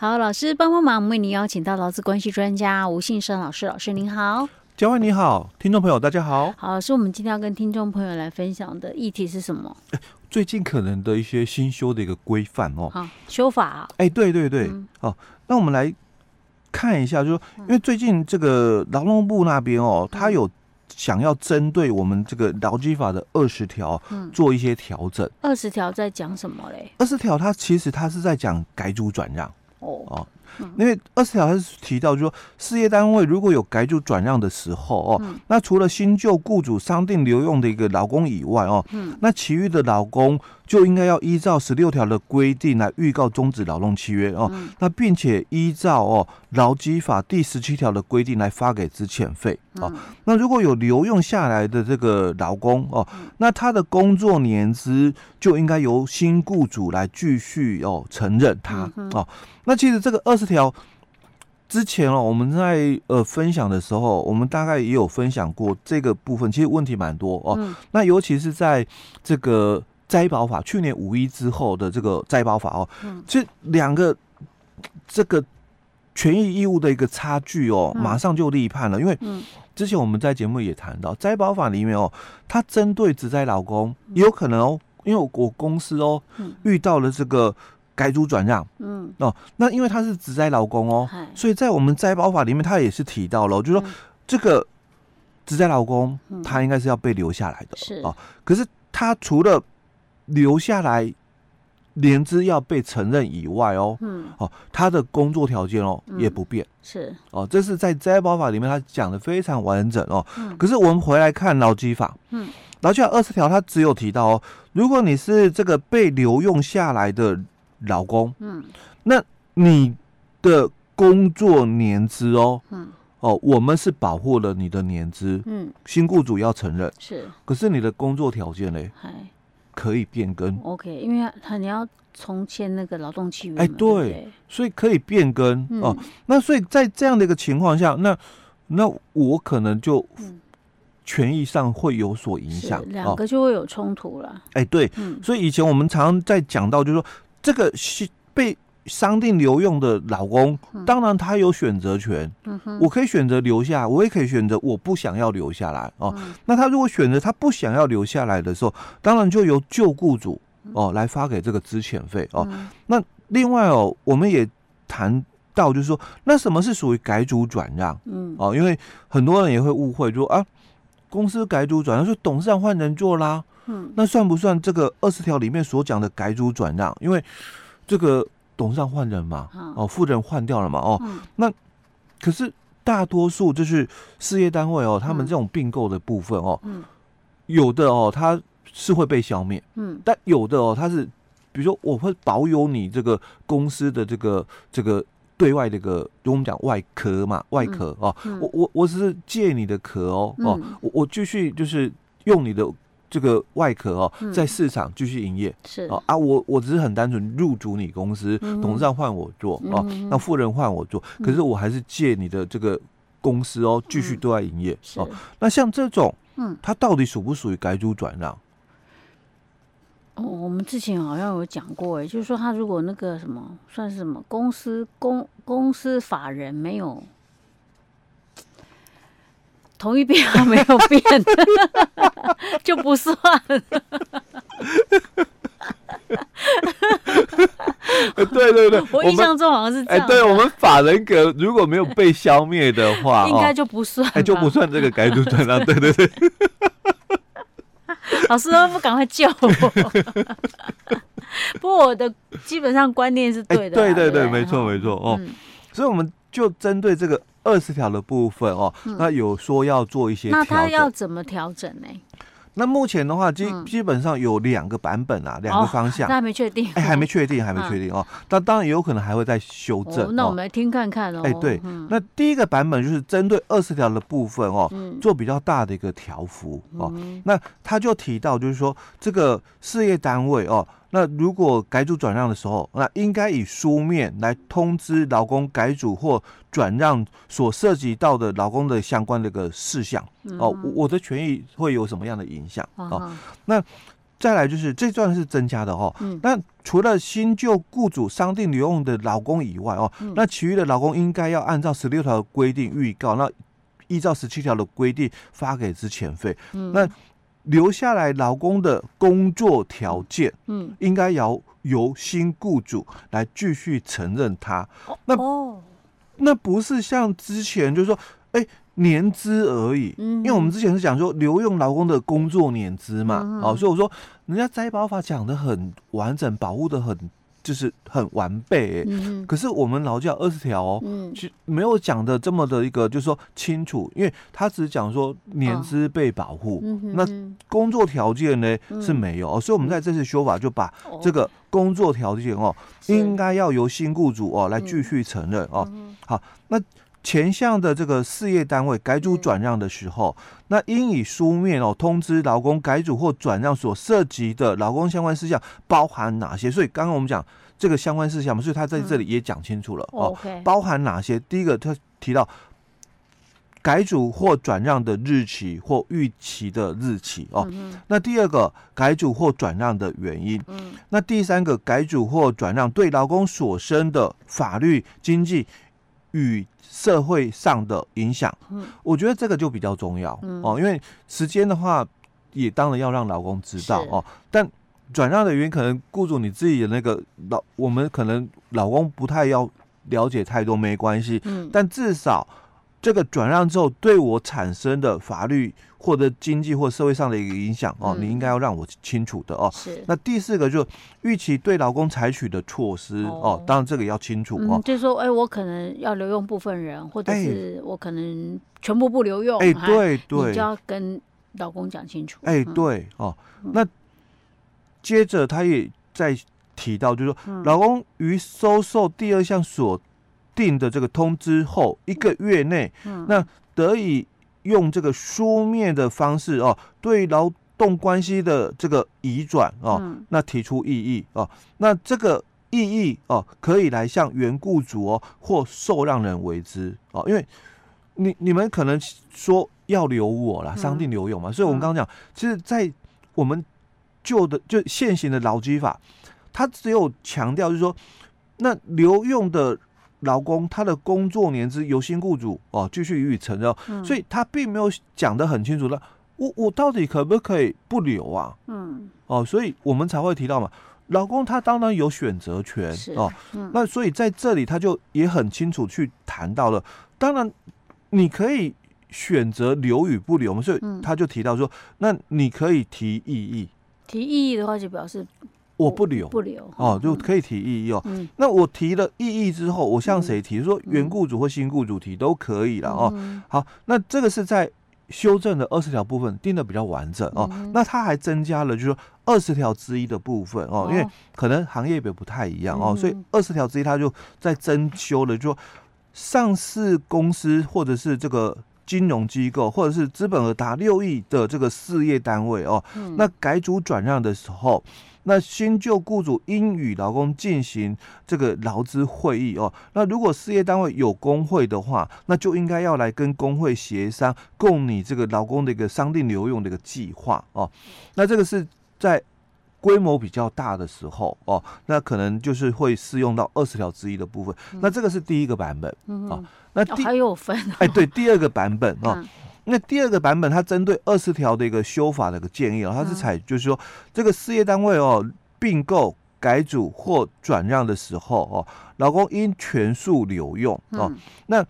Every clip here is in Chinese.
好，老师帮帮忙，我们为您邀请到劳资关系专家吴信生老师，老师您好。嘉惠你好，听众朋友大家好。好，老师，我们今天要跟听众朋友来分享的议题是什么？最近可能的一些新修的一个规范哦。好，修法啊。哎，对对对，嗯、哦，那我们来看一下，就是说，因为最近这个劳动部那边哦，他有想要针对我们这个劳基法的二十条做一些调整。二十条在讲什么嘞？二十条它其实它是在讲改组转让。哦。因为二十条它是提到，就说事业单位如果有改组转让的时候哦，嗯、那除了新旧雇主商定留用的一个劳工以外哦，嗯、那其余的劳工就应该要依照十六条的规定来预告终止劳动契约哦，嗯、那并且依照哦劳基法第十七条的规定来发给资遣费哦。嗯、那如果有留用下来的这个劳工哦，嗯、那他的工作年资就应该由新雇主来继续哦承认他哦。嗯那其实这个二十条之前哦，我们在呃分享的时候，我们大概也有分享过这个部分。其实问题蛮多哦。嗯、那尤其是在这个摘保法去年五一之后的这个摘保法哦，嗯，这两个这个权益义务的一个差距哦，马上就立判了。因为之前我们在节目也谈到，灾保法里面哦，它针对只在老公也有可能哦，因为我公司哦遇到了这个。改组转让，嗯。哦，那因为他是职灾劳工哦，所以在我们灾保法里面，他也是提到了，就是说这个职灾劳工，他应该是要被留下来的，是。哦。可是他除了留下来，年资要被承认以外哦，嗯。哦，他的工作条件哦也不变，是。哦，这是在灾保法里面他讲的非常完整哦。可是我们回来看劳基法，嗯，劳基法二十条，他只有提到哦，如果你是这个被留用下来的。劳工，嗯，那你的工作年资哦，嗯，哦，我们是保护了你的年资，嗯，新雇主要承认。是，可是你的工作条件呢，还可以变更，OK，因为他你要重签那个劳动契约，哎，对，所以可以变更哦。那所以在这样的一个情况下，那那我可能就权益上会有所影响，两个就会有冲突了。哎，对，所以以前我们常常在讲到，就是说。这个是被商定留用的老公，当然他有选择权。嗯、哼我可以选择留下，我也可以选择我不想要留下来哦。嗯、那他如果选择他不想要留下来的时候，当然就由旧雇主哦来发给这个资遣费哦。嗯、那另外哦，我们也谈到就是说，那什么是属于改组转让？嗯哦，因为很多人也会误会说啊，公司改组转让是董事长换人做啦。嗯，那算不算这个二十条里面所讲的改组转让？因为这个董事长换人嘛，哦，副人换掉了嘛，哦，那可是大多数就是事业单位哦，他们这种并购的部分哦，有的哦，它是会被消灭，嗯，但有的哦，它是比如说我会保有你这个公司的这个这个对外的一个，就我们讲外壳嘛，外壳哦，我我我只是借你的壳哦，哦，我我继续就是用你的。这个外壳哦，在市场继续营业、嗯、是。啊啊，我我只是很单纯入主你公司，嗯、董事长换我做哦，嗯、那富人换我做，可是我还是借你的这个公司哦，继续对外营业、嗯、哦。那像这种，嗯，它到底属不属于改组转让？哦，我们之前好像有讲过，哎，就是说他如果那个什么算是什么公司公公司法人没有。同一变还没有变，就不算。对对对，我印象中好像是这样。哎，对我们法人格如果没有被消灭的话，应该就不算，哎，就不算这个改组转让。对对对，老师都不赶快救我。不过我的基本上观念是对的。对对对，没错没错哦。所以我们就针对这个。二十条的部分哦，嗯、那有说要做一些调整，那他要怎么调整呢？那目前的话，基基本上有两个版本啊，两、嗯、个方向，还没确定，哎，还没确定，还没确定哦。那、嗯、当然也有可能还会再修正。哦、那我们来听看看哦。哎，对，嗯、那第一个版本就是针对二十条的部分哦，嗯、做比较大的一个条幅哦。嗯、那他就提到，就是说这个事业单位哦。那如果改组转让的时候，那应该以书面来通知劳工改组或转让所涉及到的劳工的相关的一个事项哦。我的权益会有什么样的影响哦？那再来就是这段是增加的哦。嗯。那除了新旧雇主商定留用的劳工以外哦，嗯、那其余的劳工应该要按照十六条的规定预告，那依照十七条的规定发给之遣费。嗯。那留下来劳工的工作条件，嗯，应该要由新雇主来继续承认他。那哦，那不是像之前就是说，哎、欸。年资而已，因为我们之前是讲说留用劳工的工作年资嘛，嗯、哦，所以我说人家摘保法讲的很完整，保护的很就是很完备，嗯，可是我们劳教二十条哦，嗯，其实没有讲的这么的一个就是说清楚，因为他只讲说年资被保护，哦、那工作条件呢、嗯、是没有，所以我们在这次修法就把这个工作条件哦，应该要由新雇主哦来继续承认哦，好，那。前项的这个事业单位改组转让的时候，嗯、那应以书面哦通知劳工改组或转让所涉及的劳工相关事项包含哪些？所以刚刚我们讲这个相关事项嘛，所以他在这里也讲清楚了、嗯、哦。包含哪些？第一个他提到改组或转让的日期或预期的日期哦。嗯、那第二个改组或转让的原因。嗯。那第三个改组或转让对劳工所生的法律经济与社会上的影响，嗯，我觉得这个就比较重要，嗯、哦，因为时间的话，也当然要让老公知道哦。但转让的原因，可能雇主你自己的那个老，我们可能老公不太要了解太多，没关系，嗯，但至少。这个转让之后对我产生的法律或者经济或社会上的一个影响哦，你应该要让我清楚的哦。是。那第四个就预期对劳工采取的措施哦，当然这个要清楚哦。就是说，哎，我可能要留用部分人，或者是我可能全部不留用。哎，对对，你就要跟老公讲清楚。哎，对哦。那接着他也在提到，就是说，老公于收受第二项所。定的这个通知后一个月内，嗯、那得以用这个书面的方式哦，对劳动关系的这个移转哦，嗯、那提出异议哦，那这个异议哦，可以来向原雇主哦或受让人为之哦，因为你你们可能说要留我啦，商定留用嘛，嗯、所以我们刚刚讲，其实，在我们旧的就现行的劳基法，它只有强调就是说，那留用的。劳工他的工作年资由新雇主哦继续予以承认，嗯、所以他并没有讲得很清楚的，我我到底可不可以不留啊？嗯，哦，所以我们才会提到嘛，劳工他当然有选择权是哦，嗯、那所以在这里他就也很清楚去谈到了，当然你可以选择留与不留嘛，所以他就提到说，嗯、那你可以提异议，提异议的话就表示。我不留，不留。哦，就可以提异议哦。嗯、那我提了异议之后，我向谁提？嗯、说原雇主或新雇主提都可以了哦。嗯、好，那这个是在修正的二十条部分定的比较完整哦。嗯、那他还增加了，就是说二十条之一的部分哦，因为可能行业别不太一样哦，嗯、所以二十条之一他就在增修了，就说上市公司或者是这个金融机构或者是资本额达六亿的这个事业单位哦，嗯、那改组转让的时候。那新旧雇主应与劳工进行这个劳资会议哦。那如果事业单位有工会的话，那就应该要来跟工会协商，供你这个劳工的一个商定留用的一个计划哦。那这个是在规模比较大的时候哦，那可能就是会适用到二十条之一的部分。那这个是第一个版本哦。那第还有分哎，对，第二个版本哦。那第二个版本，它针对二十条的一个修法的一个建议哦，它是采就是说，这个事业单位哦并购、改组或转让的时候哦，劳工应全数留用哦。那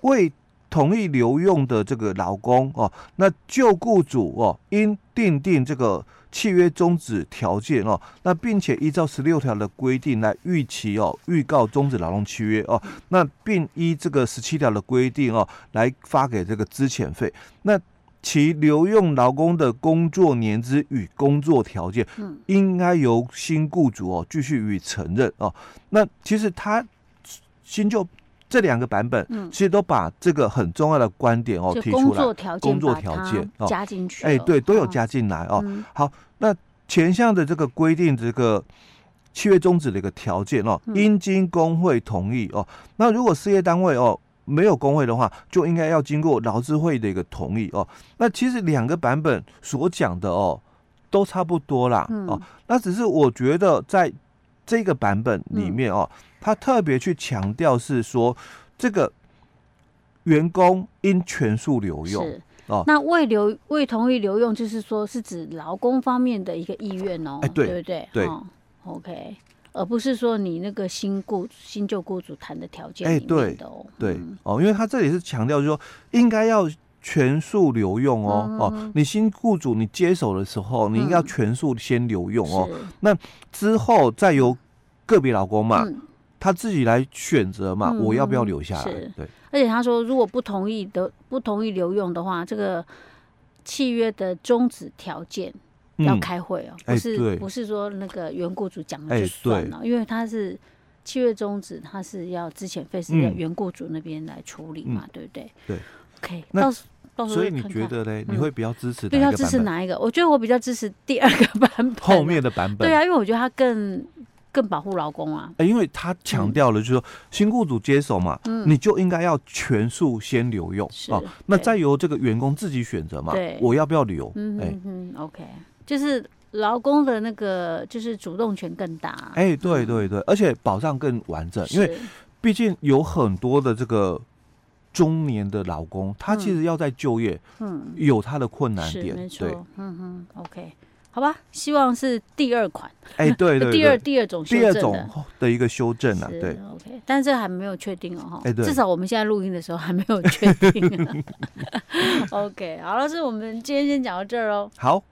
未同意留用的这个劳工哦，那旧雇主哦应订定这个。契约终止条件哦，那并且依照十六条的规定来预期哦，预告终止劳动契约哦，那并依这个十七条的规定哦，来发给这个资遣费。那其留用劳工的工作年资与工作条件，嗯，应该由新雇主哦继续予以承认哦。那其实他新旧。这两个版本，其实都把这个很重要的观点哦提出来，工作条件，工作条件哦加进去，哎，对，都有加进来哦。好，那前项的这个规定，这个契约终止的一个条件哦，应经工会同意哦。那如果事业单位哦没有工会的话，就应该要经过劳资会的一个同意哦。那其实两个版本所讲的哦，都差不多啦。嗯、哦，那只是我觉得在这个版本里面哦，他特别去强调是说这个员工应全数留用。是。哦，那未留未同意留用，就是说是指劳工方面的一个意愿哦，哎、对，对不对？对、哦、，OK。而不是说你那个新雇新旧雇主谈的条件里面的哦，对哦，因为他这里是强调，就是说应该要全数留用哦哦，你新雇主你接手的时候，你应该要全数先留用哦，那之后再由个别老公嘛，他自己来选择嘛，我要不要留下来？对，而且他说，如果不同意的不同意留用的话，这个契约的终止条件。要开会哦，不是不是说那个原雇主讲了就算了，因为他是契约终止，他是要之前费事要原雇主那边来处理嘛，对不对？对，OK，到时到时候所以你觉得嘞？你会比较支持？比较支持哪一个？我觉得我比较支持第二个版本，后面的版本。对啊，因为我觉得他更更保护劳工啊。因为他强调了，就是说新雇主接手嘛，你就应该要全数先留用啊，那再由这个员工自己选择嘛，我要不要留？嗯嗯，OK。就是劳工的那个，就是主动权更大。哎、欸，对对对，而且保障更完整，因为毕竟有很多的这个中年的劳工，他其实要在就业，嗯，有他的困难点，对嗯哼，OK，好吧，希望是第二款，哎、欸，对对，对，第二第二种修正的，第二种的一个修正啊，对，OK，但是这还没有确定哦，哈、欸，至少我们现在录音的时候还没有确定。OK，好了，是我们今天先讲到这儿哦，好。